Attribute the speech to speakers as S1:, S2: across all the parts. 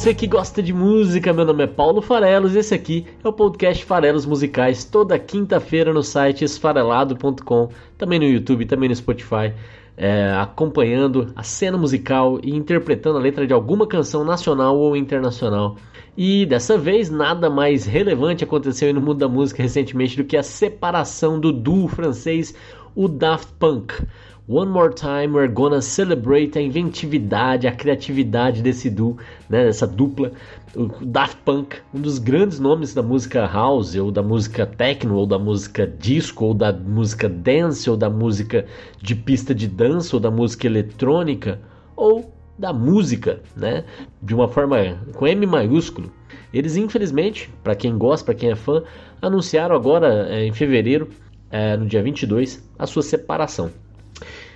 S1: Você que gosta de música, meu nome é Paulo Farelos e esse aqui é o podcast Farelos Musicais, toda quinta-feira no site esfarelado.com, também no YouTube, também no Spotify, é, acompanhando a cena musical e interpretando a letra de alguma canção nacional ou internacional. E dessa vez, nada mais relevante aconteceu no mundo da música recentemente do que a separação do duo francês, o Daft Punk. One More Time, we're gonna celebrate a inventividade, a criatividade desse duo, né, dessa dupla. O Daft Punk, um dos grandes nomes da música house, ou da música techno, ou da música disco, ou da música dance, ou da música de pista de dança, ou da música eletrônica, ou da música, né, de uma forma com M maiúsculo. Eles, infelizmente, para quem gosta, para quem é fã, anunciaram agora é, em fevereiro, é, no dia 22, a sua separação.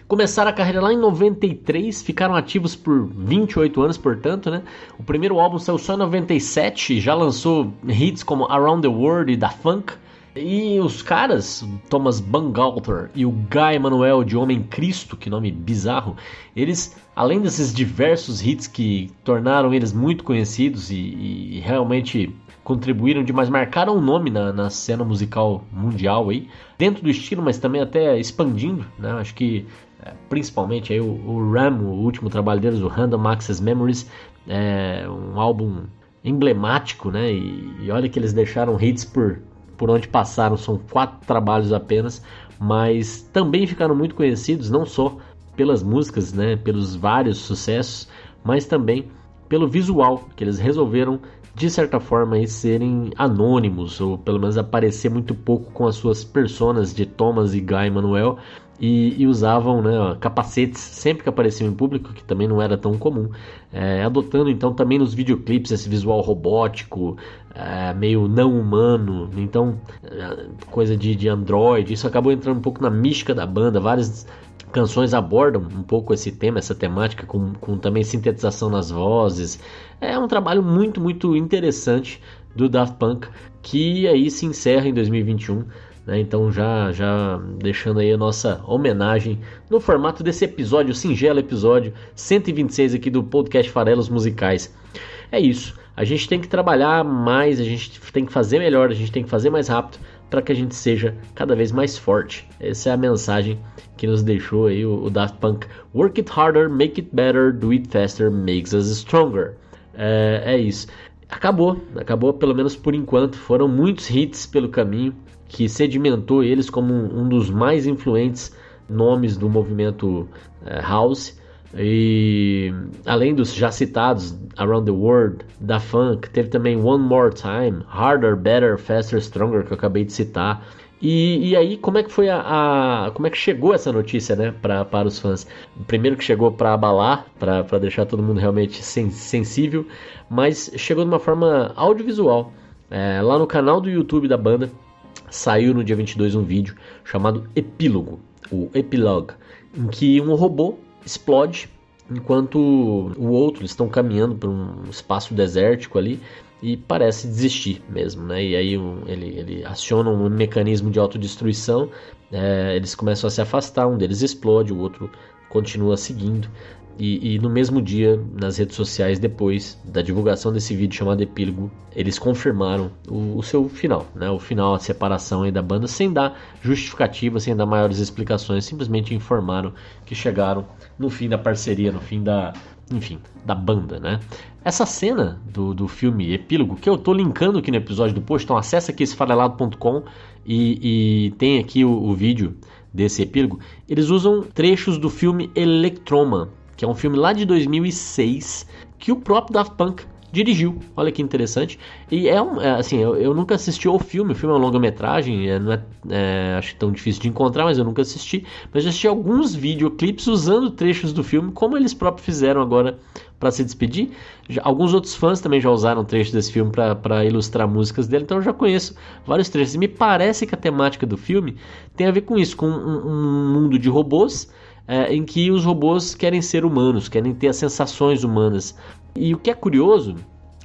S1: Começaram a carreira lá em 93, ficaram ativos por 28 anos, portanto, né? O primeiro álbum saiu só em 97, já lançou hits como Around the World e Da Funk. E os caras, Thomas Bangalter e o Guy Manuel de Homem Cristo, que nome bizarro, eles, além desses diversos hits que tornaram eles muito conhecidos e, e realmente contribuíram demais, marcaram o nome na, na, cena musical mundial aí, dentro do estilo, mas também até expandindo, né? Acho que principalmente aí o, o, Ram, o último trabalho deles, o Random Access Memories, é um álbum emblemático, né? E, e, olha que eles deixaram hits por, por onde passaram, são quatro trabalhos apenas, mas também ficaram muito conhecidos, não só pelas músicas, né? Pelos vários sucessos, mas também pelo visual que eles resolveram de certa forma aí, serem anônimos ou pelo menos aparecer muito pouco com as suas personas de Thomas e Guy Manuel e, e, usavam né, capacetes sempre que apareciam em público, que também não era tão comum, é, adotando então também nos videoclipes esse visual robótico, é, meio não humano, então é, coisa de, de Android, isso acabou entrando um pouco na mística da banda, várias canções abordam um pouco esse tema, essa temática, com, com também sintetização nas vozes. É um trabalho muito, muito interessante do Daft Punk, que aí se encerra em 2021. Né? Então já, já deixando aí a nossa homenagem no formato desse episódio, singelo episódio 126 aqui do podcast Farelos Musicais. É isso. A gente tem que trabalhar mais, a gente tem que fazer melhor, a gente tem que fazer mais rápido para que a gente seja cada vez mais forte. Essa é a mensagem que nos deixou aí o, o Daft Punk. Work it harder, make it better, do it faster, makes us stronger. É, é isso. Acabou, acabou pelo menos por enquanto. Foram muitos hits pelo caminho que sedimentou eles como um, dos mais influentes nomes do movimento é, house. E além dos já citados Around the World, da Funk, teve também One More Time, Harder, Better, Faster, Stronger, que eu acabei de citar. E, e aí, como é que foi a, a, Como é que chegou essa notícia, né, pra, para os fãs? Primeiro que chegou para abalar, para deixar todo mundo realmente sen, sensível, mas chegou de uma forma audiovisual. É, lá no canal do YouTube da banda, saiu no dia 22 um vídeo chamado Epílogo, o Epilogue, em que um robô explode enquanto o outro estão caminhando por um espaço desértico ali e parece desistir mesmo, né? E aí um, ele, ele aciona um mecanismo de autodestruição, é, eles começam a se afastar, um deles explode, o outro continua seguindo. E, e, no mesmo dia, nas redes sociais, depois da divulgação desse vídeo chamado Epílogo, eles confirmaram o, o, seu final, né? O final, a separação da banda, sem dar justificativa, sem dar maiores explicações, simplesmente informaram que chegaram no fim da parceria, no fim da, enfim, da banda, né? Essa cena do, do filme Epílogo, que eu tô linkando aqui no episódio do post, então acessa aqui esfarelado.com e, e tem aqui o, o vídeo desse epílogo. Eles usam trechos do filme Electroma, que é um filme lá de 2006 que o próprio Daft Punk dirigiu. Olha que interessante. E é um, é, assim, eu, eu, nunca assisti ao filme. O filme é uma longa-metragem, é, não é, é, acho tão difícil de encontrar, mas eu nunca assisti. Mas já assisti alguns videoclipes usando trechos do filme, como eles próprios fizeram agora para se despedir. Já, alguns outros fãs também já usaram trechos desse filme para ilustrar músicas dele, então eu já conheço vários trechos. E me parece que a temática do filme tem a ver com isso, com um, um mundo de robôs é, em que os robôs querem ser humanos, querem ter as sensações humanas. E o que é curioso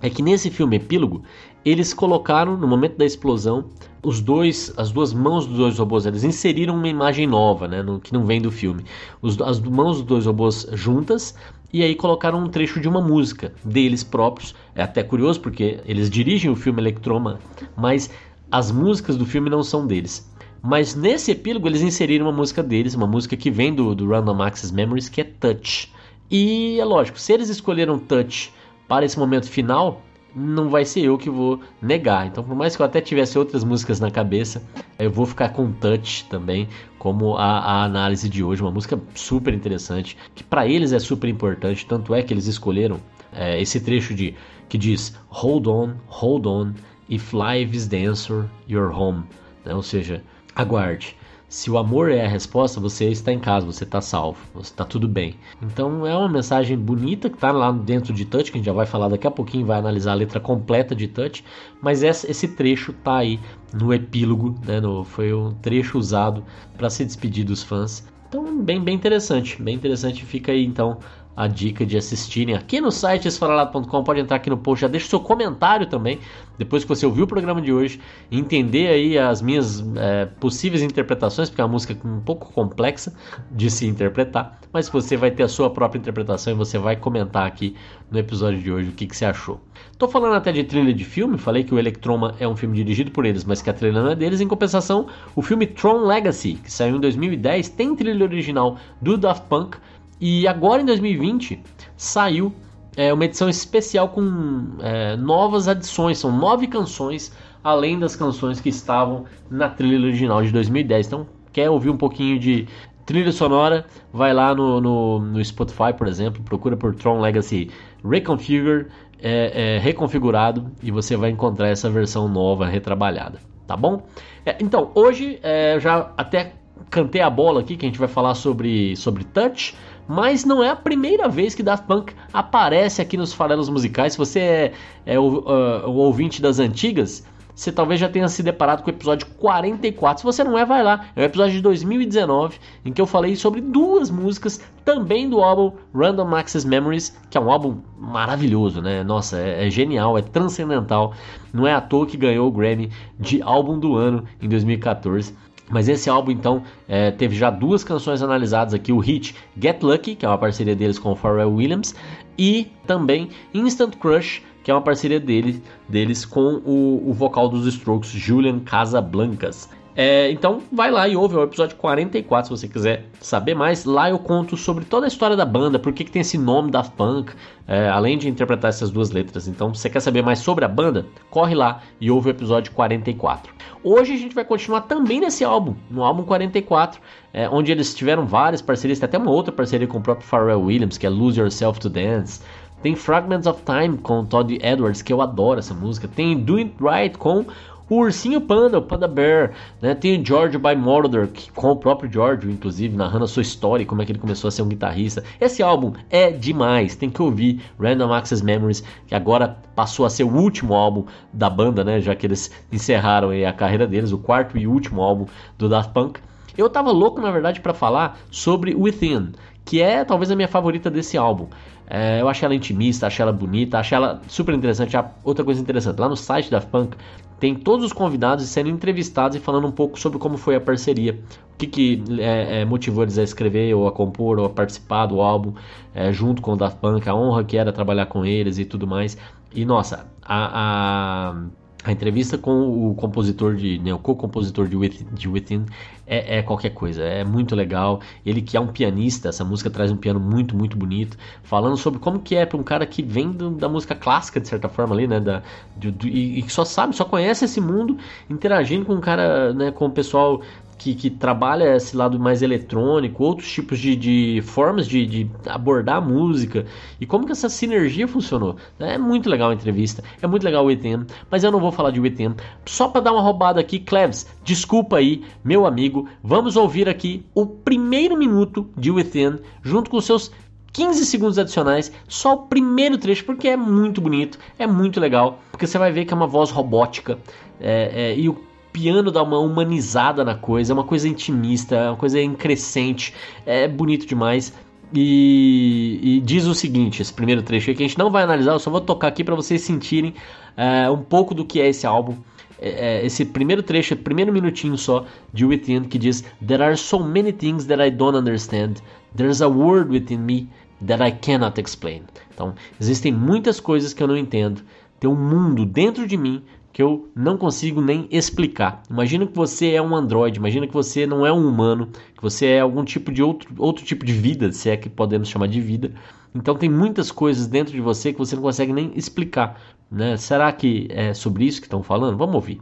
S1: é que nesse filme epílogo eles colocaram no momento da explosão os dois, as duas mãos dos dois robôs, eles inseriram uma imagem nova, né, no, que não vem do filme. Os, as mãos dos dois robôs juntas e aí colocaram um trecho de uma música deles próprios. É até curioso porque eles dirigem o filme Electroma, mas as músicas do filme não são deles. Mas nesse epílogo eles inseriram uma música deles, uma música que vem do, do Random Access Memories, que é Touch. E é lógico, se eles escolheram Touch para esse momento final, não vai ser eu que vou negar. Então, por mais que eu até tivesse outras músicas na cabeça, eu vou ficar com Touch também, como a, a análise de hoje. Uma música super interessante, que para eles é super importante. Tanto é que eles escolheram é, esse trecho de que diz Hold on, hold on, if life is the answer, you're home. Né? Ou seja, aguarde. Se o amor é a resposta, você está em casa, você está salvo, você está tudo bem. Então é uma mensagem bonita que está lá dentro de Touch, que a gente já vai falar daqui a pouquinho, vai analisar a letra completa de Touch, mas esse trecho está aí no epílogo, né, no, foi um trecho usado para se despedir dos fãs. Então, bem, bem interessante, bem interessante. Fica aí então a dica de assistirem aqui no site esfarelado.com. Pode entrar aqui no post, já deixa o seu comentário também, depois que você ouviu o programa de hoje, entender aí as minhas é, possíveis interpretações, porque é uma música um pouco complexa de se interpretar, mas você vai ter a sua própria interpretação e você vai comentar aqui no episódio de hoje o que, que você achou. Tô falando até de trilha de filme, falei que o Electroma é um filme dirigido por eles, mas que a trilha não é deles. Em compensação, o filme Tron Legacy, que saiu em 2010, tem trilha original do Daft Punk, e agora em 2020 saiu é, uma edição especial com é, novas adições, são nove canções além das canções que estavam na trilha original de 2010. Então, quer ouvir um pouquinho de trilha sonora? Vai lá no, no, no Spotify, por exemplo, procura por Tron Legacy Reconfigure, é, é, reconfigurado, e você vai encontrar essa versão nova, retrabalhada. Tá bom? É, então, hoje é, já até cantei a bola aqui que a gente vai falar sobre, sobre touch mas não é a primeira vez que Daft Punk aparece aqui nos farelos musicais. Se você é, é o, uh, o, ouvinte das antigas, você talvez já tenha se deparado com o episódio 44. Se você não é, vai lá. É o episódio de 2019 em que eu falei sobre duas músicas também do álbum Random Access Memories, que é um álbum maravilhoso, né? Nossa, é, é genial, é transcendental. Não é à toa que ganhou o Grammy de álbum do ano em 2014. Mas esse álbum, então, é, teve já duas canções analisadas aqui: o hit Get Lucky, que é uma parceria deles com o Pharrell Williams, e também Instant Crush, que é uma parceria dele, deles com o, o vocal dos Strokes, Julian Casablancas. É, então vai lá e ouve o episódio 44 se você quiser saber mais. Lá eu conto sobre toda a história da banda, por que, que tem esse nome da Punk, é, além de interpretar essas duas letras. Então, se você quer saber mais sobre a banda, corre lá e ouve o episódio 44. Hoje a gente vai continuar também nesse álbum, no álbum 44, é, onde eles tiveram várias parcerias, tem até uma outra parceria com o próprio Pharrell Williams, que é Lose Yourself to Dance. Tem Fragments of Time com Todd Edwards, que eu adoro essa música. Tem Do It Right com o Ursinho Panda, o Panda Bear, né? Tem o George by Moroder, que, com o próprio George, inclusive, narrando a sua história como é que ele começou a ser um guitarrista. Esse álbum é demais, tem que ouvir Random Access Memories, que agora passou a ser o último álbum da banda, né? Já que eles encerraram a carreira deles, o quarto e último álbum do Daft Punk. Eu tava louco, na verdade, para falar sobre Within, que é talvez a minha favorita desse álbum. É, eu achei ela intimista, achei ela bonita, achei ela super interessante. Outra coisa interessante, lá no site da Punk tem todos os convidados sendo entrevistados e falando um pouco sobre como foi a parceria, o que, que é, é, motivou eles a escrever ou a compor ou a participar do álbum é, junto com o Daft Punk, a honra que era trabalhar com eles e tudo mais. E nossa, a, a a entrevista com o compositor de, né, o co-compositor de Within, de Within é, é, qualquer coisa, é muito legal. Ele que é um pianista, essa música traz um piano muito, muito bonito, falando sobre como que é para um cara que vem do, da música clássica de certa forma ali, né, da, do, do, e, que só sabe, só conhece esse mundo, interagindo com um cara, né, com o pessoal que, que, trabalha esse lado mais eletrônico, outros tipos de, de formas de, de, abordar a música e como que essa sinergia funcionou. É muito legal a entrevista, é muito legal o ETM, mas eu não vou falar de ETM. Só para dar uma roubada aqui, Cleves, desculpa aí, meu amigo, vamos ouvir aqui o primeiro minuto de ETM junto com seus 15 segundos adicionais, só o primeiro trecho, porque é muito bonito, é muito legal, porque você vai ver que é uma voz robótica é, é, e o piano dá uma humanizada na coisa, é uma coisa intimista, é uma coisa crescente, é bonito demais. E, e, diz o seguinte: esse primeiro trecho aqui que a gente não vai analisar, eu só vou tocar aqui para vocês sentirem é, um pouco do que é esse álbum. É, é, esse primeiro trecho, primeiro minutinho só de Within que diz: There are so many things that I don't understand. There's a word within me that I cannot explain. Então, existem muitas coisas que eu não entendo. Tem um mundo dentro de mim que eu não consigo nem explicar. Imagina que você é um androide, imagina que você não é um humano, que você é algum tipo de outro, outro tipo de vida, se é que podemos chamar de vida. Então tem muitas coisas dentro de você que você não consegue nem explicar. Né? Será que é sobre isso que estão falando? Vamos ouvir.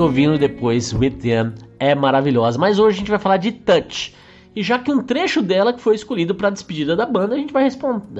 S1: Ouvindo depois Within, é maravilhosa. Mas hoje a gente vai falar de Touch. E já que um trecho dela que foi escolhido para a despedida da banda, a gente vai,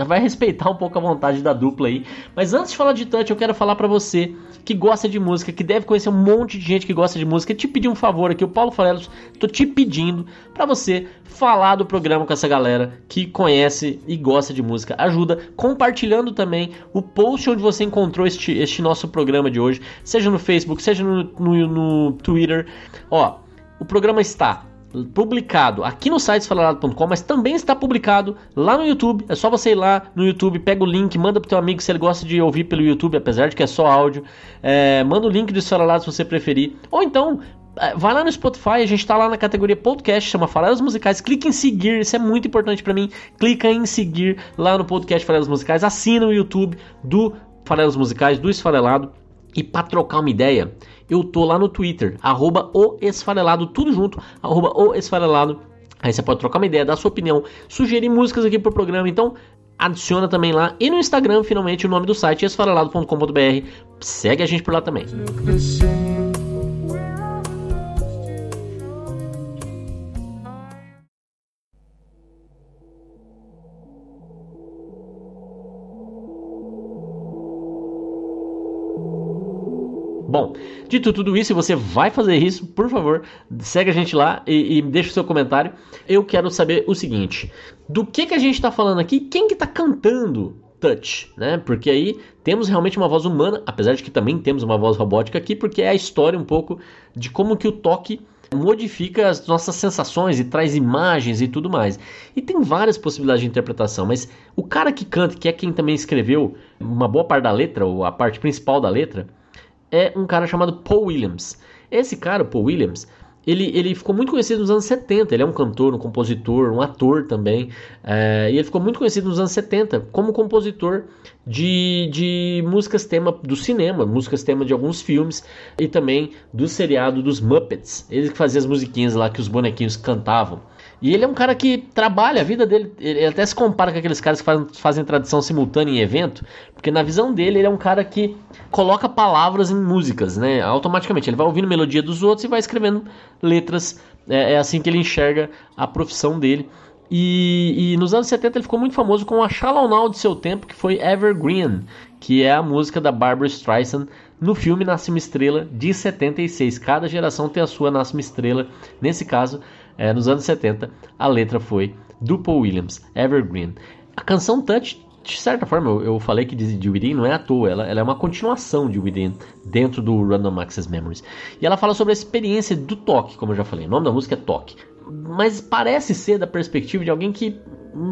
S1: vai, respeitar um pouco a vontade da dupla aí. Mas antes de falar de Touch, eu quero falar para você que gosta de música, que deve conhecer um monte de gente que gosta de música, te pedir um favor aqui, o Paulo Farelos, tô te pedindo para você falar do programa com essa galera que conhece e gosta de música. Ajuda compartilhando também o post onde você encontrou este, este nosso programa de hoje, seja no Facebook, seja no, no, no Twitter. Ó, o programa está publicado aqui no site falado.com, mas também está publicado lá no YouTube. É só você ir lá no YouTube, pega o link, manda pro teu amigo se ele gosta de ouvir pelo YouTube, apesar de que é só áudio. É, manda o link do Esfarelado se você preferir. Ou então, é, vai lá no Spotify, a gente está lá na categoria podcast, chama Falelas Musicais. Clica em seguir, isso é muito importante para mim. Clica em seguir lá no podcast Falelas Musicais. Assina o YouTube do Falelas Musicais, do Esfarelado. E para trocar uma ideia, eu tô lá no Twitter, arroba o esfarelado, tudo junto, arroba o esfarelado. Aí você pode trocar uma ideia, dar sua opinião, sugerir músicas aqui pro programa, então adiciona também lá. E no Instagram, finalmente, o nome do site esfarelado.com.br. Segue a gente por lá também. Dito tudo isso, e você vai fazer isso, por favor, segue a gente lá e, e deixa o seu comentário. Eu quero saber o seguinte: do que, que a gente está falando aqui? Quem que está cantando touch, né? Porque aí temos realmente uma voz humana, apesar de que também temos uma voz robótica aqui, porque é a história um pouco de como que o toque modifica as nossas sensações e traz imagens e tudo mais. E tem várias possibilidades de interpretação, mas o cara que canta, que é quem também escreveu uma boa parte da letra, ou a parte principal da letra, é um cara chamado Paul Williams. Esse cara, Paul Williams, ele, ele ficou muito conhecido nos anos 70. Ele é um cantor, um compositor, um ator também. É, e ele ficou muito conhecido nos anos 70 como compositor de, de músicas tema do cinema, músicas tema de alguns filmes e também do seriado dos Muppets. Ele que fazia as musiquinhas lá que os bonequinhos cantavam. E ele é um cara que trabalha a vida dele. Ele até se compara com aqueles caras que fazem, fazem tradução simultânea em evento, porque na visão dele ele é um cara que coloca palavras em músicas, né? Automaticamente. Ele vai ouvindo melodia dos outros e vai escrevendo letras. É, é assim que ele enxerga a profissão dele. E, e, nos anos 70 ele ficou muito famoso com a Shallow de seu tempo, que foi Evergreen, que é a música da Barbara Streisand no filme Nasce uma Estrela de 76. Cada geração tem a sua Nasce uma Estrela. Nesse caso, é, nos anos 70, a letra foi do Paul Williams, Evergreen. A canção Touch, de certa forma, eu, eu falei que de, Within não é à toa, ela, ela, é uma continuação de Within dentro do Random Access Memories. E ela fala sobre a experiência do toque, como eu já falei. O nome da música é Toque mas parece ser da perspectiva de alguém que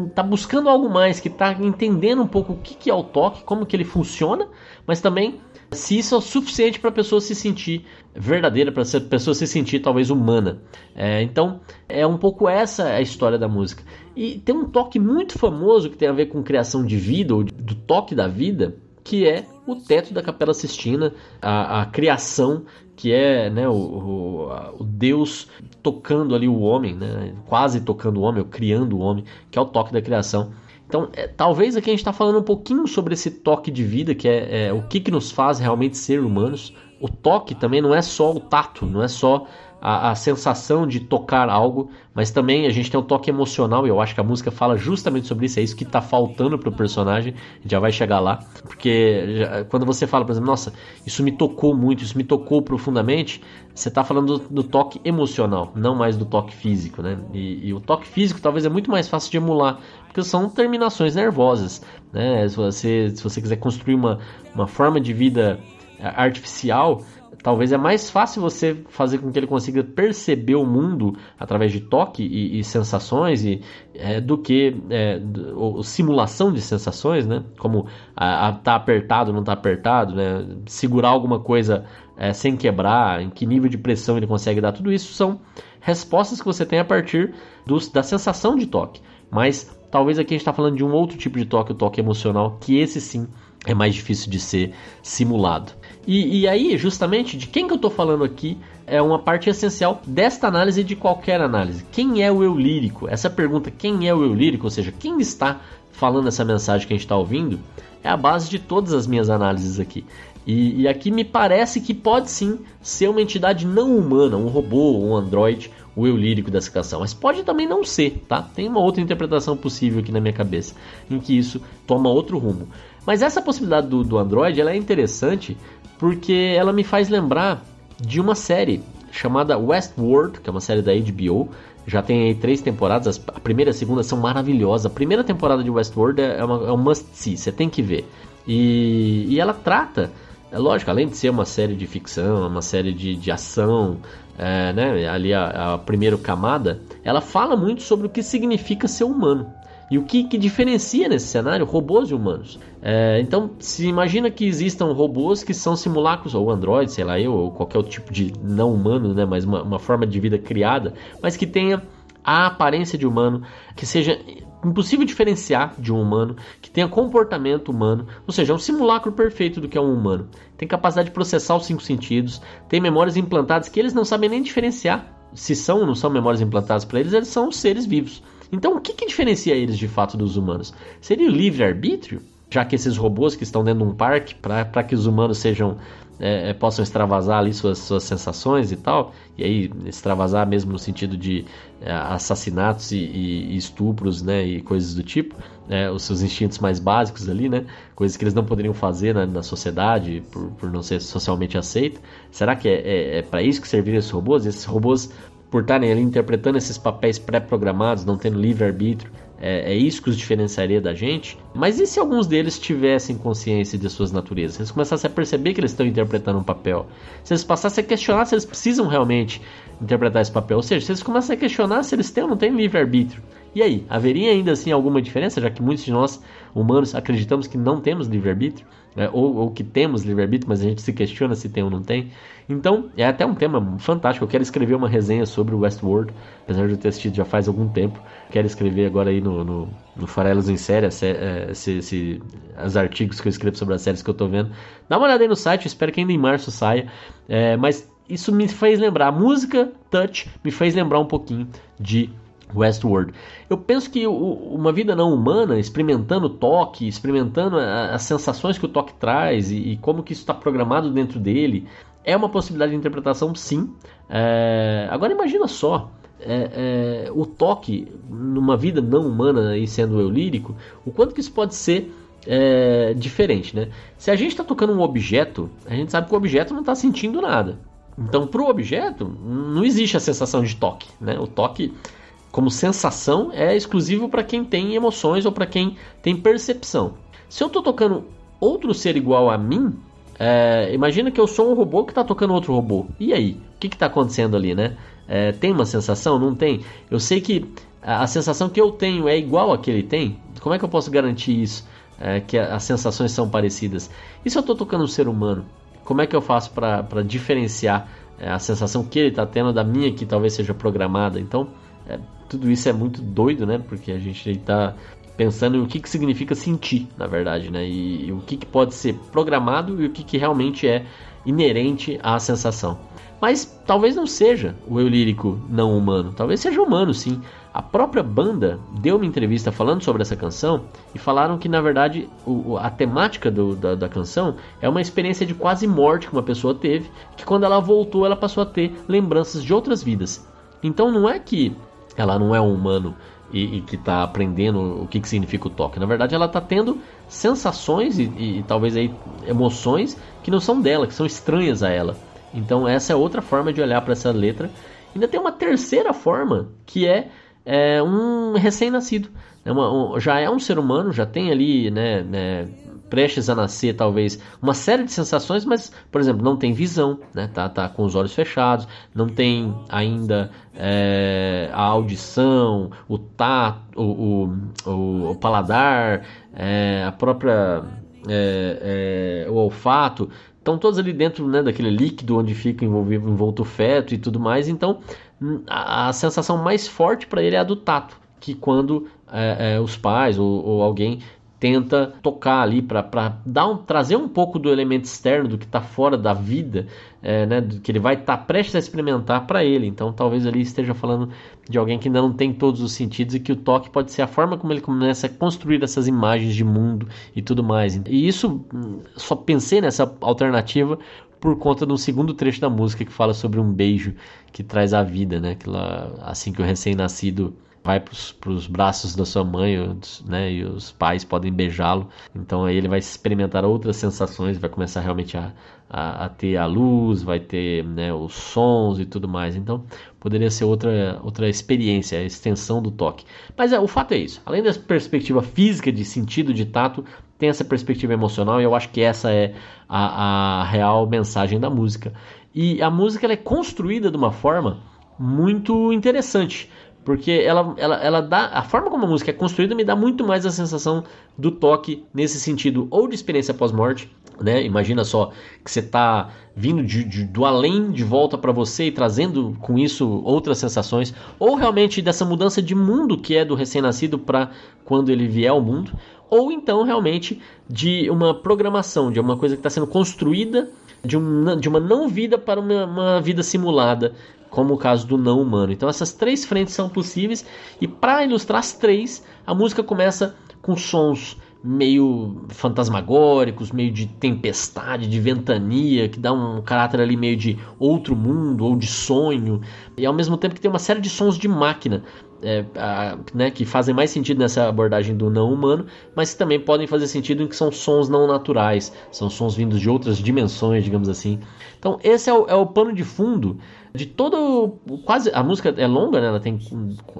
S1: está buscando algo mais, que está entendendo um pouco o que, que é o toque, como que ele funciona, mas também se isso é o suficiente para a pessoa se sentir verdadeira, para a pessoa se sentir talvez humana. É, então é um pouco essa a história da música. E tem um toque muito famoso que tem a ver com criação de vida, ou do toque da vida, que é o teto da Capela Sistina, a, a criação que é né, o, o, o, Deus tocando ali o homem, né, quase tocando o homem, ou criando o homem, que é o toque da criação. Então, é, talvez aqui a gente está falando um pouquinho sobre esse toque de vida, que é, é o que, que nos faz realmente ser humanos. O toque também não é só o tato, não é só a, a, sensação de tocar algo, mas também a gente tem um toque emocional e eu acho que a música fala justamente sobre isso. É isso que está faltando pro personagem. Já vai chegar lá, porque já, quando você fala, por exemplo, nossa, isso me tocou muito, isso me tocou profundamente, você está falando do, do, toque emocional, não mais do toque físico, né? E, e, o toque físico talvez é muito mais fácil de emular, porque são terminações nervosas, né? Se você, se você quiser construir uma, uma forma de vida artificial talvez é mais fácil você fazer com que ele consiga perceber o mundo através de toque e, e sensações e, é, do que é, do, simulação de sensações, né? Como a, a, tá apertado, não tá apertado, né? Segurar alguma coisa é, sem quebrar, em que nível de pressão ele consegue dar, tudo isso são respostas que você tem a partir dos, da sensação de toque. Mas talvez aqui a gente está falando de um outro tipo de toque, o toque emocional, que esse sim é mais difícil de ser simulado. E, e aí, justamente, de quem que eu estou falando aqui é uma parte essencial desta análise de qualquer análise. Quem é o eu lírico? Essa pergunta, quem é o eu lírico, ou seja, quem está falando essa mensagem que a gente está ouvindo, é a base de todas as minhas análises aqui. E, e, aqui me parece que pode sim ser uma entidade não humana, um robô, um androide, o eu lírico dessa canção. Mas pode também não ser, tá? Tem uma outra interpretação possível aqui na minha cabeça, em que isso toma outro rumo. Mas essa possibilidade do, do Android ela é interessante porque ela me faz lembrar de uma série chamada Westworld, que é uma série da HBO. Já tem aí três temporadas, a primeira e a segunda são maravilhosas. A primeira temporada de Westworld é, uma, é um must-see, você tem que ver. E, e ela trata, é lógico, além de ser uma série de ficção, uma série de, de ação, é, né, ali a, a primeira camada, ela fala muito sobre o que significa ser humano. E o que, que diferencia nesse cenário robôs e humanos? É, então, se imagina que existam robôs que são simulacros, ou androides, sei lá eu, ou qualquer outro tipo de não humano, né, mas uma, uma forma de vida criada, mas que tenha a aparência de humano, que seja impossível diferenciar de um humano, que tenha comportamento humano, ou seja, é um simulacro perfeito do que é um humano. Tem capacidade de processar os cinco sentidos, tem memórias implantadas que eles não sabem nem diferenciar se são ou não são memórias implantadas para eles, eles são seres vivos. Então, o que, que diferencia eles de fato dos humanos? Seria o livre-arbítrio? Já que esses robôs que estão dentro de um parque, para que os humanos sejam é, é, possam extravasar ali suas, suas sensações e tal, e aí extravasar mesmo no sentido de é, assassinatos e, e, estupros, né, e coisas do tipo, é, os seus instintos mais básicos ali, né, coisas que eles não poderiam fazer na, na sociedade por, por não ser socialmente aceito. Será que é, é, é para isso que serviriam esses robôs? Esses robôs por estarem ali interpretando esses papéis pré-programados, não tendo livre-arbítrio, é, é, isso que os diferenciaria da gente. Mas e se alguns deles tivessem consciência de suas naturezas? Se eles começassem a perceber que eles estão interpretando um papel, se eles passassem a questionar se eles precisam realmente interpretar esse papel, ou seja, se eles começassem a questionar se eles têm ou não têm livre-arbítrio. E aí, haveria ainda assim alguma diferença, já que muitos de nós humanos acreditamos que não temos livre-arbítrio? né? ou, ou, que temos livre-arbítrio, mas a gente se questiona se tem ou não tem. Então, é até um tema fantástico. Eu quero escrever uma resenha sobre o Westworld, apesar de eu ter assistido já faz algum tempo. Quero escrever agora aí no, no, no Farelos em Série, é, esse, esse, os artigos que eu escrevo sobre as séries que eu tô vendo. Dá uma olhada aí no site, espero que ainda em março saia. É, mas isso me fez lembrar, a música Touch me fez lembrar um pouquinho de Westworld. Eu penso que uma vida não humana, experimentando o toque, experimentando as sensações que o toque traz e, como que isso está programado dentro dele, é uma possibilidade de interpretação, sim. É... Agora imagina só, é, é, o toque numa vida não humana e sendo eu lírico, o quanto que isso pode ser é, diferente, né? Se a gente está tocando um objeto, a gente sabe que o objeto não está sentindo nada. Então, para o objeto, não existe a sensação de toque, né? O toque, como sensação, é exclusivo para quem tem emoções ou para quem tem percepção. Se eu estou tocando outro ser igual a mim, é, imagina que eu sou um robô que está tocando outro robô. E aí? O que está acontecendo ali, né? É, tem uma sensação? Não tem? Eu sei que a, sensação que eu tenho é igual a que ele tem. Como é que eu posso garantir isso? É, que as sensações são parecidas. E se eu estou tocando um ser humano? Como é que eu faço para diferenciar é, a sensação que ele está tendo da minha que talvez seja programada? Então, é, tudo isso é muito doido, né? Porque a gente está pensando em o que, que significa sentir, na verdade, né? E, e o que, que pode ser programado e o que, que realmente é inerente à sensação. Mas talvez não seja o eu lírico não humano, talvez seja humano sim. A própria banda deu uma entrevista falando sobre essa canção e falaram que na verdade o, a temática do, da, da canção é uma experiência de quase morte que uma pessoa teve, que quando ela voltou ela passou a ter lembranças de outras vidas. Então não é que ela não é um humano e, e que está aprendendo o que, que significa o toque. Na verdade, ela está tendo sensações e, e, talvez aí emoções que não são dela, que são estranhas a ela. Então essa é outra forma de olhar para essa letra. Ainda tem uma terceira forma que é, é um recém-nascido. É um, já é um ser humano, já tem ali né, né, prestes a nascer, talvez, uma série de sensações, mas, por exemplo, não tem visão, né? Tá, tá com os olhos fechados, não tem ainda é, a audição, o tato, o, o, o paladar, é, a própria é, o olfato, estão todos ali dentro né, daquele líquido onde fica envolvido, envolto o feto e tudo mais. Então, a, a sensação mais forte para ele é a do tato, que quando é, é, os pais ou, ou alguém tenta tocar ali para dar um, trazer um pouco do elemento externo do que está fora da vida, é, né, do que ele vai estar tá prestes a experimentar para ele. Então, talvez ali esteja falando de alguém que ainda não tem todos os sentidos e que o toque pode ser a forma como ele começa a construir essas imagens de mundo e tudo mais. E isso, só pensei nessa alternativa por conta de um segundo trecho da música que fala sobre um beijo que traz a vida, né? Aquela, assim que o recém-nascido vai para os braços da sua mãe, né, e os pais podem beijá-lo. Então aí ele vai experimentar outras sensações, vai começar realmente a, a, a ter a luz, vai ter né, os sons e tudo mais. Então poderia ser outra, outra experiência, a extensão do toque. Mas é, o fato é isso. Além da perspectiva física de sentido de tato, tem essa perspectiva emocional e eu acho que essa é a, a real mensagem da música. E a música é construída de uma forma muito interessante porque ela, ela, ela dá. A forma como a música é construída me dá muito mais a sensação do toque nesse sentido, ou de experiência pós-morte, né? Imagina só que você está vindo de, de, do além de volta para você e trazendo com isso outras sensações, ou realmente dessa mudança de mundo que é do recém-nascido para quando ele vier ao mundo, ou então realmente de uma programação, de uma coisa que está sendo construída de, um, de uma não vida para uma, uma vida simulada como o caso do não humano. Então essas três frentes são possíveis e para ilustrar as três, a música começa com sons meio fantasmagóricos, meio de tempestade, de ventania, que dá um caráter ali meio de outro mundo ou de sonho, e ao mesmo tempo que tem uma série de sons de máquina, é, a, né, que fazem mais sentido nessa abordagem do não humano, mas que também podem fazer sentido em que são sons não naturais, são sons vindos de outras dimensões, digamos assim. Então esse é o, é o pano de fundo de todo. Quase. A música é longa, né? Ela tem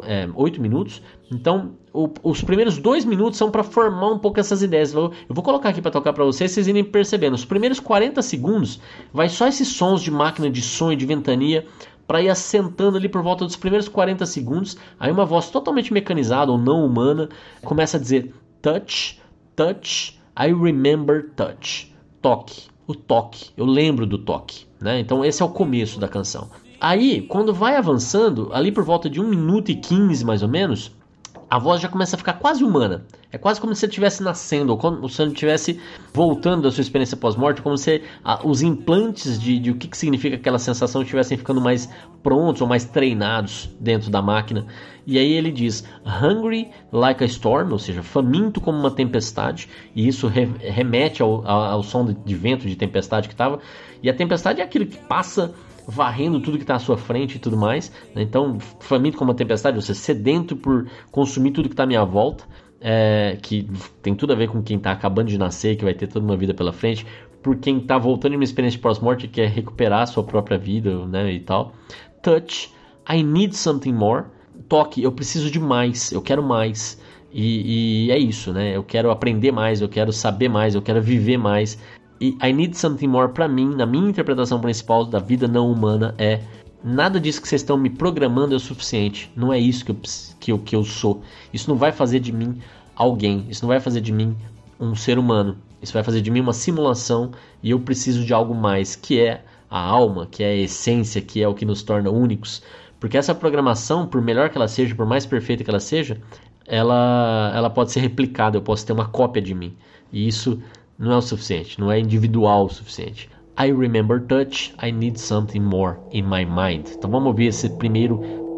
S1: é, 8 minutos. Então, o, os primeiros dois minutos são para formar um pouco essas ideias. Eu, eu vou colocar aqui para tocar para vocês, vocês irem percebendo. Os primeiros 40 segundos vai só esses sons de máquina de som e de ventania para ir assentando ali por volta dos primeiros 40 segundos. Aí uma voz totalmente mecanizada ou não humana começa a dizer touch, touch, I remember touch. Toque, o toque, eu lembro do toque. Né? Então esse é o começo da canção. Aí, quando vai avançando, ali por volta de 1 minuto e 15 mais ou menos, a voz já começa a ficar quase humana. É quase como se você estivesse nascendo, ou como se você estivesse voltando da sua experiência pós-morte, como se ah, os implantes de, de, o que, que significa aquela sensação estivessem ficando mais prontos ou mais treinados dentro da máquina. E aí ele diz: Hungry like a storm, ou seja, faminto como uma tempestade, e isso re remete ao, ao, ao som de, de vento de tempestade que estava. E a tempestade é aquilo que passa varrendo tudo que está à sua frente e tudo mais. Né? Então, faminto como uma tempestade, você sedento por consumir tudo que está à minha volta. É, que tem tudo a ver com quem está acabando de nascer, que vai ter toda uma vida pela frente, por quem está voltando de uma experiência de pós-morte e quer recuperar a sua própria vida, né, e tal. Touch, I need something more. Toque, eu preciso de mais, eu quero mais. E, e, é isso, né? Eu quero aprender mais, eu quero saber mais, eu quero viver mais. E I Need Something More, para mim, na minha interpretação principal da vida não humana, é nada disso que vocês estão me programando é o suficiente. Não é isso que eu, que eu, que eu sou. Isso não vai fazer de mim alguém. Isso não vai fazer de mim um ser humano. Isso vai fazer de mim uma simulação e eu preciso de algo mais, que é a alma, que é a essência, que é o que nos torna únicos. Porque essa programação, por melhor que ela seja, por mais perfeita que ela seja, ela, ela pode ser replicada, eu posso ter uma cópia de mim. E isso não é o suficiente, não é individual o suficiente. I remember touch, I need something more in my mind. Então vamos ouvir esse primeiro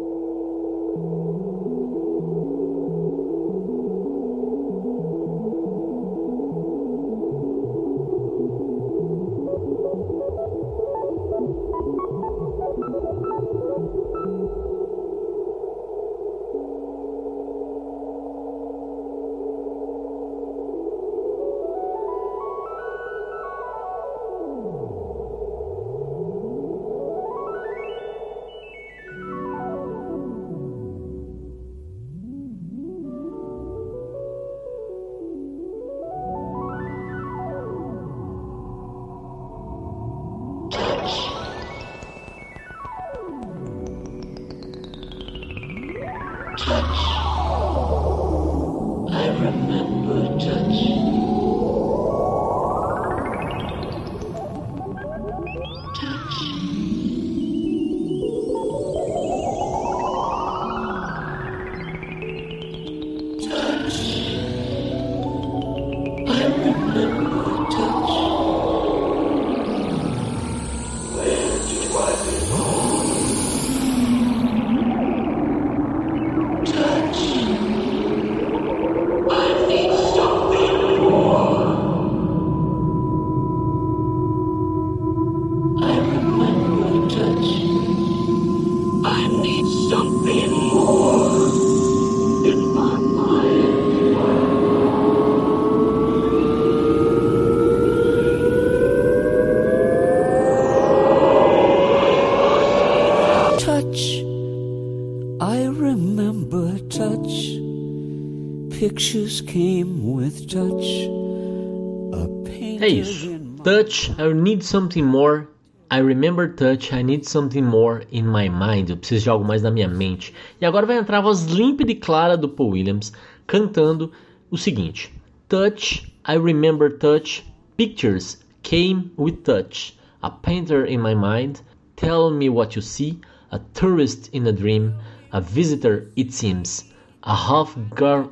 S1: É isso. Touch, I need something more. I remember touch, I need something more in my mind. Eu preciso de algo mais na minha mente. E agora vai entrar a voz límpida e clara do Paul Williams cantando o seguinte: Touch, I remember touch. Pictures came with touch. A painter in my mind. Tell me what you see. A tourist in a dream. A visitor, it seems. A half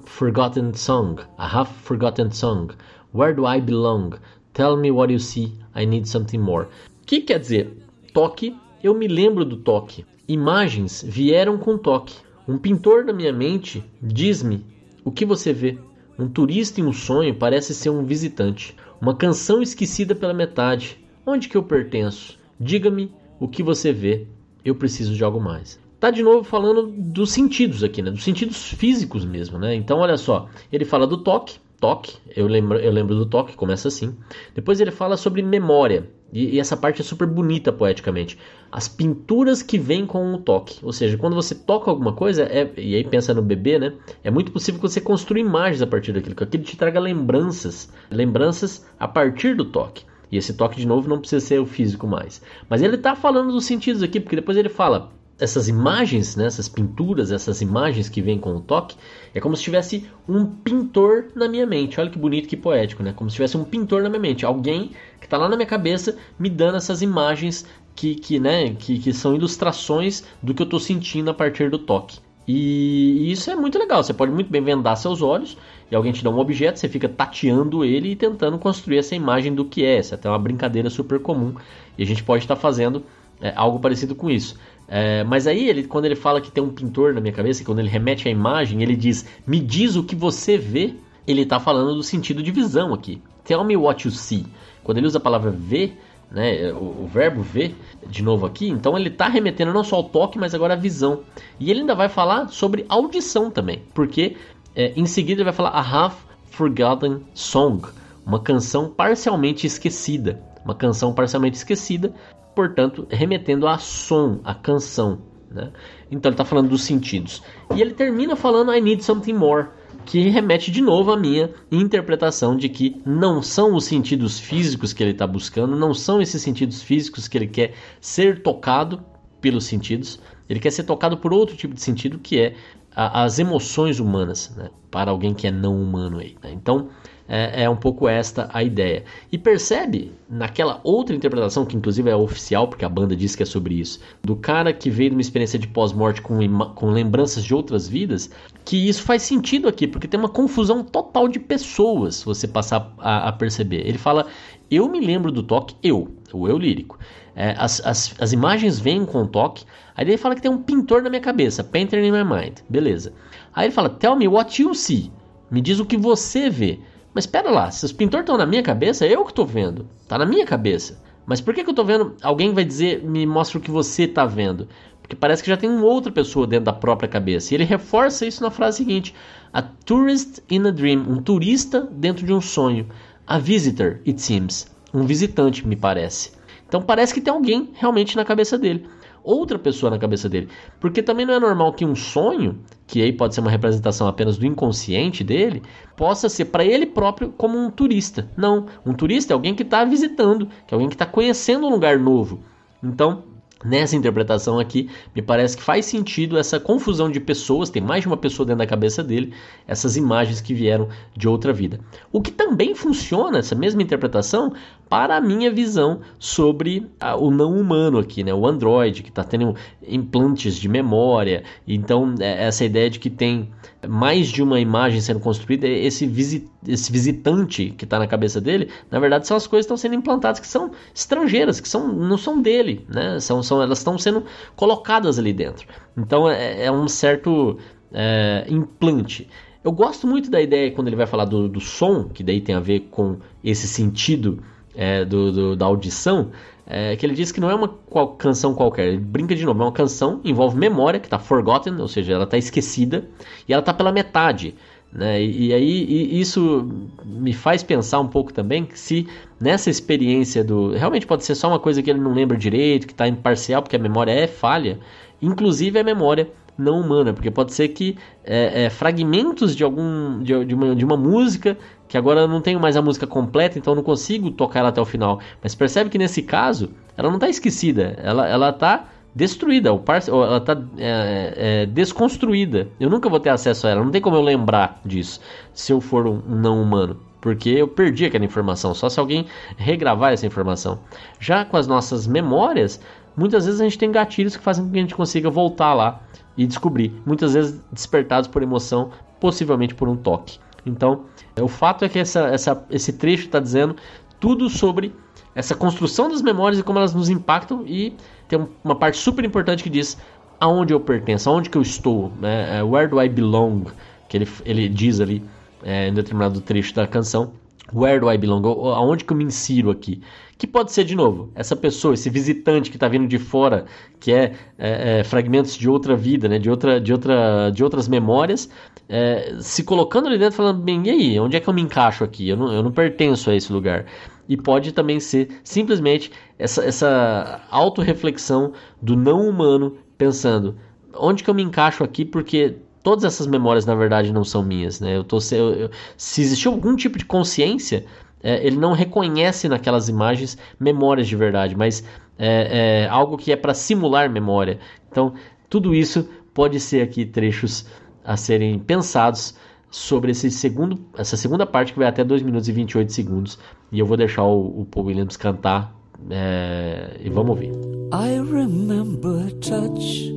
S1: forgotten song, a half forgotten song. Where do I belong? Tell me what you see, I need something more. Que quer dizer? Toque, eu me lembro do toque. Imagens vieram com toque. Um pintor na minha mente diz-me o que você vê. Um turista em um sonho parece ser um visitante. Uma canção esquecida pela metade. Onde que eu pertenço? Diga-me o que você vê. Eu preciso de algo mais tá de novo falando dos sentidos aqui, né? Dos sentidos físicos mesmo, né? Então, olha só, ele fala do toque, toque, eu lembro, eu lembro do toque, começa assim. Depois ele fala sobre memória, e, e, essa parte é super bonita poeticamente. As pinturas que vêm com o toque, ou seja, quando você toca alguma coisa, é, e aí pensa no bebê, né? É muito possível que você construa imagens a partir daquilo, que aquilo te traga lembranças, lembranças a partir do toque. E esse toque, de novo, não precisa ser o físico mais. Mas ele está falando dos sentidos aqui, porque depois ele fala essas imagens, né, essas pinturas, essas imagens que vêm com o toque, é como se tivesse um pintor na minha mente. Olha que bonito, que poético, né? Como se tivesse um pintor na minha mente, alguém que está lá na minha cabeça me dando essas imagens que, que, né, que, que são ilustrações do que eu estou sentindo a partir do toque. E isso é muito legal. Você pode muito bem vendar seus olhos e alguém te dá um objeto, você fica tateando ele e tentando construir essa imagem do que é. Essa é até uma brincadeira super comum e a gente pode estar fazendo é, algo parecido com isso. É, mas aí, ele, quando ele fala que tem um pintor na minha cabeça, quando ele remete à imagem, ele diz: Me diz o que você vê. Ele está falando do sentido de visão aqui. Tell me what you see. Quando ele usa a palavra ver, né? O, o, verbo ver, de novo aqui, então ele está remetendo não só ao toque, mas agora à visão. E ele ainda vai falar sobre audição também, porque é, em seguida ele vai falar a half forgotten song, uma canção parcialmente esquecida, uma canção parcialmente esquecida, portanto remetendo a som, a canção. Né? Então ele está falando dos sentidos. E ele termina falando I need something more que remete de novo à minha interpretação de que não são os sentidos físicos que ele está buscando, não são esses sentidos físicos que ele quer ser tocado pelos sentidos, ele quer ser tocado por outro tipo de sentido que é a, as emoções humanas, né? para alguém que é não humano aí. Né? Então é, é, um pouco esta a ideia. E percebe naquela outra interpretação, que inclusive é oficial, porque a banda diz que é sobre isso, do cara que veio de uma experiência de pós-morte com, com lembranças de outras vidas, que isso faz sentido aqui, porque tem uma confusão total de pessoas, se você passar a, a perceber. Ele fala, eu me lembro do toque, eu, o eu lírico. É, as, as, as imagens vêm com o toque, aí ele fala que tem um pintor na minha cabeça, painter in my mind, beleza. Aí ele fala, tell me what you see, me diz o que você vê. Mas espera lá, se os pintores estão na minha cabeça, é eu que estou vendo. Tá na minha cabeça. Mas por que, que eu estou vendo? Alguém vai dizer, me mostra o que você está vendo. Porque parece que já tem outra pessoa dentro da própria cabeça. E ele reforça isso na frase seguinte: A tourist in a dream. Um turista dentro de um sonho. A visitor, it seems. Um visitante, me parece. Então parece que tem alguém realmente na cabeça dele outra pessoa na cabeça dele. Porque também não é normal que um sonho, que aí pode ser uma representação apenas do inconsciente dele, possa ser para ele próprio como um turista. Não, um turista é alguém que está visitando, que é alguém que está conhecendo um lugar novo. Então, Nessa interpretação aqui, me parece que faz sentido essa confusão de pessoas, tem mais de uma pessoa dentro da cabeça dele, essas imagens que vieram de outra vida. O que também funciona, essa mesma interpretação, para a minha visão sobre a, o não humano aqui, né? o Android, que está tendo implantes de memória, então é, essa ideia de que tem mais de uma imagem sendo construída, esse, visit, esse visitante que está na cabeça dele, na verdade são as coisas que estão sendo implantadas que são estrangeiras, que são, não são dele, né? são são, elas estão sendo colocadas ali dentro. Então é, é um certo é, implante. Eu gosto muito da ideia quando ele vai falar do, do som, que daí tem a ver com esse sentido é, do, do, da audição, é, que ele diz que não é uma qual, canção qualquer. Ele brinca de novo, é uma canção, envolve memória, que está forgotten, ou seja, ela está esquecida, e ela está pela metade. Né? E, e aí e isso me faz pensar um pouco também que se nessa experiência do. Realmente pode ser só uma coisa que ele não lembra direito, que está imparcial, porque a memória é falha, inclusive a memória não humana, porque pode ser que é, é, fragmentos de algum de, de, uma, de uma música que agora eu não tenho mais a música completa, então eu não consigo tocar ela até o final. Mas percebe que nesse caso ela não está esquecida, ela ela está destruída, o ela está é, é, desconstruída. Eu nunca vou ter acesso a ela, não tem como eu lembrar disso se eu for um não humano, porque eu perdi aquela informação, só se alguém regravar essa informação. Já com as nossas memórias, muitas vezes a gente tem gatilhos que fazem com que a gente consiga voltar lá e descobrir, muitas vezes despertados por emoção, possivelmente por um toque. Então, o fato é que essa, essa, esse trecho está dizendo tudo sobre essa construção das memórias e como elas nos impactam e tem uma parte super importante que diz aonde eu pertenço, aonde que eu estou, né? É, where do I belong, que ele, ele diz ali é, em determinado trecho da canção, where do I belong, aonde que eu me insiro aqui, que pode ser de novo essa pessoa, esse visitante que está vindo de fora, que é, é, é, fragmentos de outra vida, né? de, outra, de, outra, de outras memórias, é, se colocando ali dentro, falando bem, e aí, onde é que eu me encaixo aqui? Eu não, eu não pertenço a esse lugar e pode também ser simplesmente essa, essa autorreflexão do não humano pensando onde que eu me encaixo aqui porque todas essas memórias na verdade não são minhas, né? Eu tô eu, eu, se algum tipo de consciência, é, ele não reconhece naquelas imagens memórias de verdade, mas é, é algo que é para simular memória. Então tudo isso pode ser aqui trechos a serem pensados sobre esse segundo, essa segunda parte que vai até 2 minutos e 28 segundos. E eu vou deixar o, o Paul Williams cantar é, e vamos ouvir. I remember touch,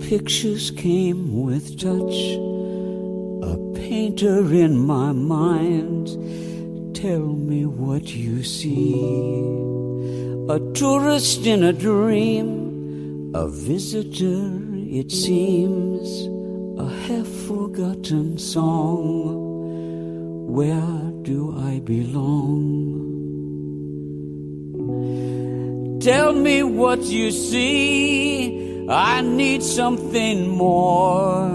S1: pictures came with touch, a painter in my mind. Tell me what you see. A tourist in a dream, a visitor, it seems. A half forgotten song. Where do I belong?
S2: Tell me what you see. I need something more.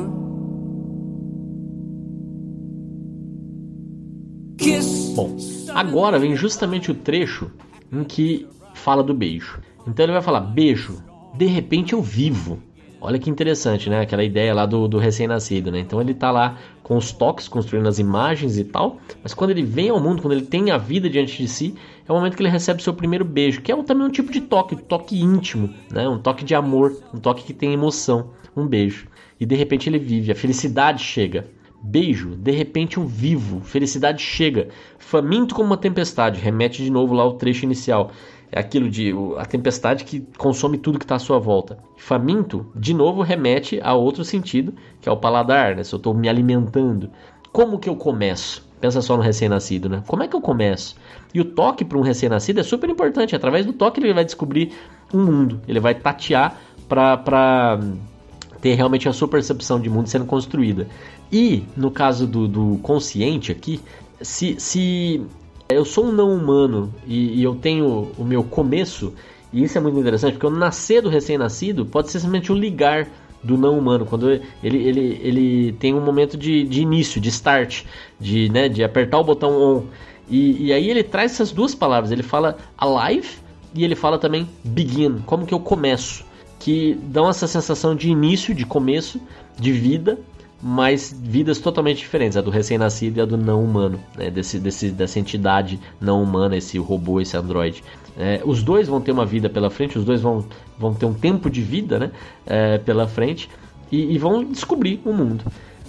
S2: Kiss.
S1: Bom, agora vem justamente o trecho em que fala do beijo. Então ele vai falar: beijo, de repente eu vivo. Olha que interessante, né? Aquela ideia lá do, do recém-nascido, né? Então ele tá lá com os toques, construindo as imagens e tal, mas quando ele vem ao mundo, quando ele tem a vida diante de si, é o momento que ele recebe o seu primeiro beijo, que é também um tipo de toque, um toque íntimo, né? Um toque de amor, um toque que tem emoção, um beijo. E de repente ele vive, a felicidade chega. Beijo, de repente um vivo, felicidade chega. Faminto como uma tempestade, remete de novo lá ao trecho inicial. É aquilo de a tempestade que consome tudo que está à sua volta. Faminto, de novo, remete a outro sentido, que é o paladar, né? Se eu estou me alimentando. Como que eu começo? Pensa só no recém-nascido, né? Como é que eu começo? E o toque para um recém-nascido é super importante. Através do toque ele vai descobrir um mundo. Ele vai tatear para ter realmente a sua percepção de mundo sendo construída. E no caso do, do consciente aqui, se, se eu sou um não humano e, e, eu tenho o meu começo, e isso é muito interessante, porque o nascer do recém-nascido pode ser simplesmente o ligar do não humano, quando ele, ele, ele tem um momento de, de início, de start, de, né, de apertar o botão on. E, e aí ele traz essas duas palavras, ele fala alive e ele fala também begin, como que eu começo, que dão essa sensação de início, de começo, de vida, mas vidas totalmente diferentes, a do recém-nascido e a do não humano, né? desse, desse, dessa entidade não humana, esse robô, esse androide. É, os dois vão ter uma vida pela frente, os dois vão, vão ter um tempo de vida né? É, pela frente e, e, vão descobrir o mundo.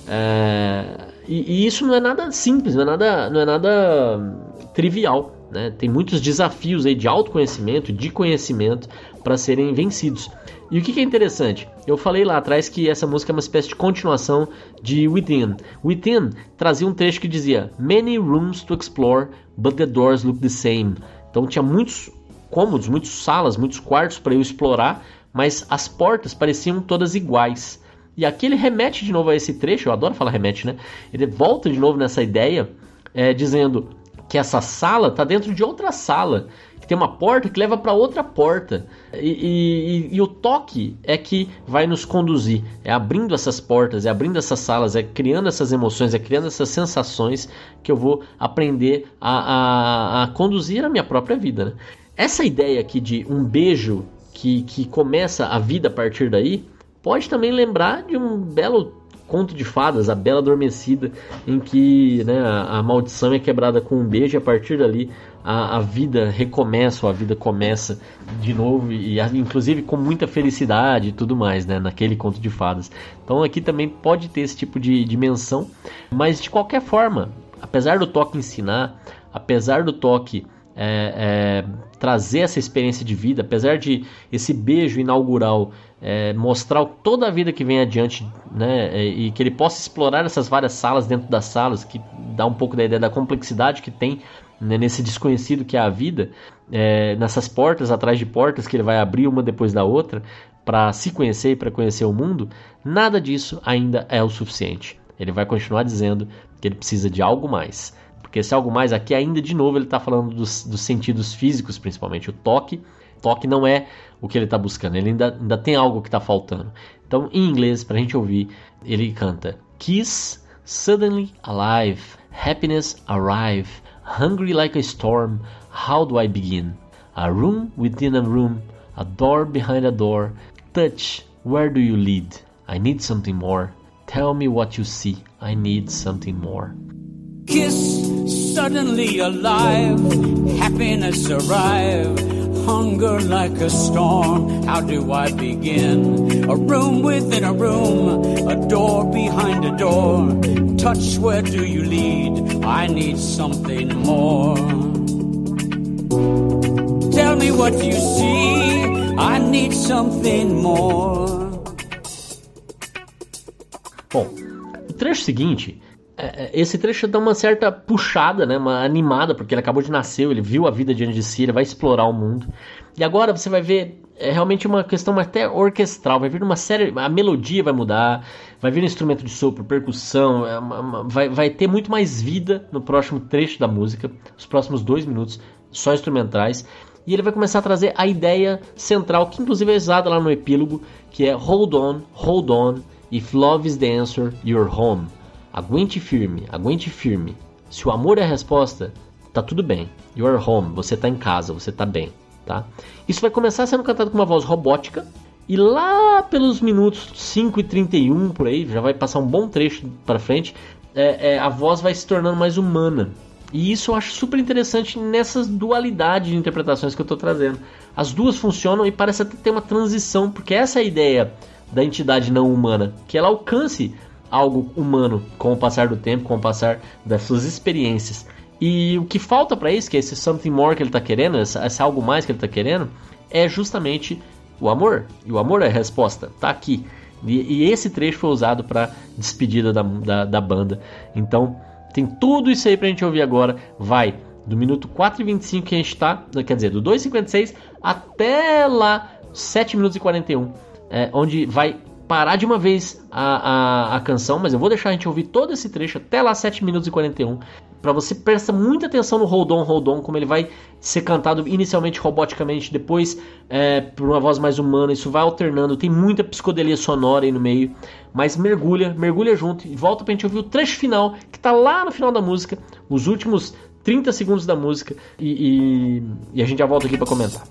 S1: É, e, e, isso não é nada simples, não é nada, não é nada trivial. Né? Tem muitos desafios aí de autoconhecimento, de conhecimento para serem vencidos. E o que, que, é interessante? Eu falei lá atrás que essa música é uma espécie de continuação de Within. Within trazia um trecho que dizia: Many rooms to explore, but the doors look the same. Então tinha muitos cômodos, muitas salas, muitos quartos para eu explorar, mas as portas pareciam todas iguais. E aqui ele remete de novo a esse trecho, eu adoro falar remete, né? Ele volta de novo nessa ideia, é, dizendo que essa sala está dentro de outra sala que tem uma porta que leva para outra porta. E, e, e, o toque é que vai nos conduzir. É abrindo essas portas, é abrindo essas salas, é criando essas emoções, é criando essas sensações que eu vou aprender a, a, a conduzir a minha própria vida. Né? Essa ideia aqui de um beijo que, que começa a vida a partir daí pode também lembrar de um belo conto de fadas, a Bela Adormecida, em que né, a, maldição é quebrada com um beijo e a partir dali a, a vida recomeça, ou a vida começa de novo, e, e inclusive com muita felicidade e tudo mais, né, naquele conto de fadas. Então aqui também pode ter esse tipo de dimensão, mas de qualquer forma, apesar do toque ensinar, apesar do toque é, é, trazer essa experiência de vida, apesar de esse beijo inaugural é, mostrar toda a vida que vem adiante, né, é, e que ele possa explorar essas várias salas dentro das salas, que dá um pouco da ideia da complexidade que tem né, nesse desconhecido que é a vida, é, nessas portas atrás de portas que ele vai abrir uma depois da outra para se conhecer e para conhecer o mundo, nada disso ainda é o suficiente. Ele vai continuar dizendo que ele precisa de algo mais. Porque esse algo mais aqui, ainda de novo, ele está falando dos, dos, sentidos físicos, principalmente. O toque. Toque não é o que ele está buscando, ele ainda, ainda tem algo que está faltando. Então, em inglês, para a gente ouvir, ele canta: Kiss, suddenly alive, happiness arrive, hungry like a storm, how do I begin? A room within a room, a door behind a door, touch, where do you lead? I need something more. Tell me what you see, I need something more.
S2: Kiss suddenly alive, happiness arrive, hunger like a storm. How do I begin? A room within a room, a door behind a door. Touch, where do you lead? I need something more. Tell me what you see, I need something more.
S1: Bom, o trecho seguinte esse trecho dá uma certa puxada, né, uma animada, porque ele acabou de nascer, ele viu a vida diante de si, ele vai explorar o mundo. E agora você vai ver é realmente uma questão até orquestral, vai vir uma série, a melodia vai mudar, vai vir um instrumento de sopro, percussão, é uma, uma, vai, vai ter muito mais vida no próximo trecho da música, os próximos dois minutos só instrumentais. e ele vai começar a trazer a ideia central, que inclusive é usada lá no epílogo, que é Hold on, hold on, if love is the answer, you're home. Aguente firme, aguente firme. Se o amor é a resposta, tá tudo bem. You're home, você tá em casa, você tá bem, tá? Isso vai começar sendo cantado com uma voz robótica, e lá pelos minutos 5 e 31 por aí, já vai passar um bom trecho para frente, é, é, a voz vai se tornando mais humana. E isso eu acho super interessante nessas dualidades de interpretações que eu estou trazendo. As duas funcionam e parece até ter uma transição, porque essa é a ideia da entidade não humana, que ela alcance algo humano com o passar do tempo, com o passar das suas experiências. E o que falta para isso, que é esse something more que ele está querendo, esse algo mais que ele está querendo, é justamente o amor. E o amor é a resposta, tá aqui. E, e esse trecho foi usado para despedida da, da, da, banda. Então tem tudo isso aí pra gente ouvir agora. Vai do minuto 4 e 25 que a gente tá, quer dizer, do 2,56 até lá 7 minutos e 41, é, onde vai parar de uma vez a, a, a, canção, mas eu vou deixar a gente ouvir todo esse trecho até lá 7 minutos e 41 para você prestar muita atenção no Hold On, Hold On, como ele vai ser cantado inicialmente roboticamente, depois é, por uma voz mais humana, isso vai alternando, tem muita psicodelia sonora aí no meio, mas mergulha, mergulha junto e volta pra gente ouvir o trecho final, que tá lá no final da música, os últimos 30 segundos da música, e, e, e a gente já volta aqui para comentar.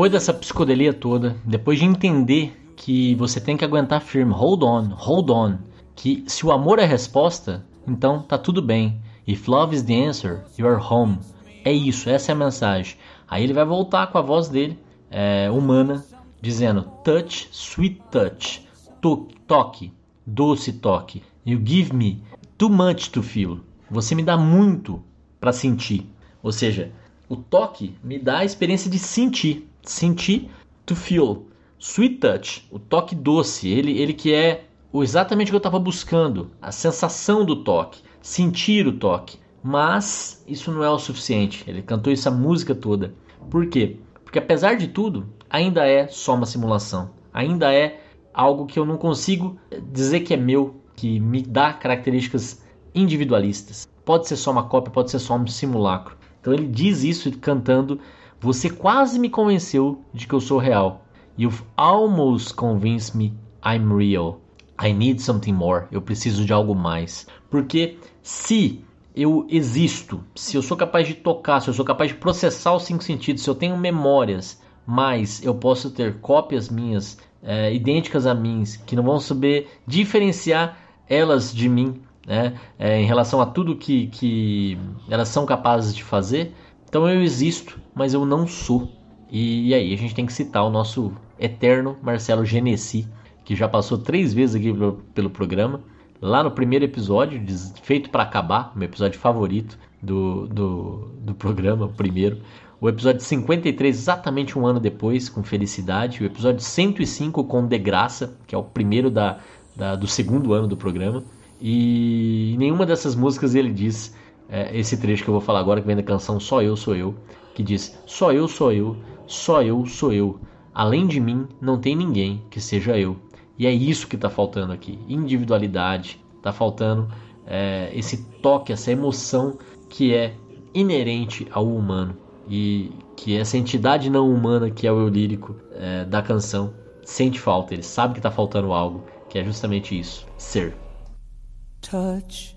S1: Depois dessa psicodelia toda, depois de entender que você tem que aguentar firme, hold on, hold on, que se o amor é a resposta, então tá tudo bem. If love is the answer, you are home. É isso, essa é a mensagem. Aí ele vai voltar com a voz dele, é, humana, dizendo: Touch, sweet touch, to toque, doce toque. You give me too much to feel. Você me dá muito para sentir. Ou seja, o toque me dá a experiência de sentir, sentir to feel. Sweet touch, o toque doce, ele, ele que é exatamente o que eu estava buscando, a sensação do toque, sentir o toque. Mas isso não é o suficiente. Ele cantou essa música toda. Por quê? Porque apesar de tudo, ainda é só uma simulação. Ainda é algo que eu não consigo dizer que é meu, que me dá características individualistas. Pode ser só uma cópia, pode ser só um simulacro. Então ele diz isso cantando: Você quase me convenceu de que eu sou real. You've almost convinced me I'm real. I need something more. Eu preciso de algo mais. Porque se eu existo, se eu sou capaz de tocar, se eu sou capaz de processar os cinco sentidos, se eu tenho memórias, mas eu posso ter cópias minhas é, idênticas a mim, que não vão saber diferenciar elas de mim, né, é, em relação a tudo que, que elas são capazes de fazer. Então eu existo, mas eu não sou. E, e aí a gente tem que citar o nosso eterno Marcelo Genesi, que já passou três vezes aqui pelo, pelo programa. Lá no primeiro episódio, feito para acabar, meu episódio favorito do, do, do programa, o primeiro. O episódio 53, exatamente um ano depois, com Felicidade. O episódio 105, com De Graça, que é o primeiro da, da do segundo ano do programa. E nenhuma dessas músicas ele diz é, esse trecho que eu vou falar agora, que vem da canção Só Eu Sou Eu, que diz: Só eu sou eu, só eu sou eu. Além de mim, não tem ninguém que seja eu. E é isso que está faltando aqui: individualidade. Está faltando é, esse toque, essa emoção que é inerente ao humano e que essa entidade não humana que é o eu lírico é, da canção sente falta. Ele sabe que está faltando algo, que é justamente isso: ser.
S2: Touch,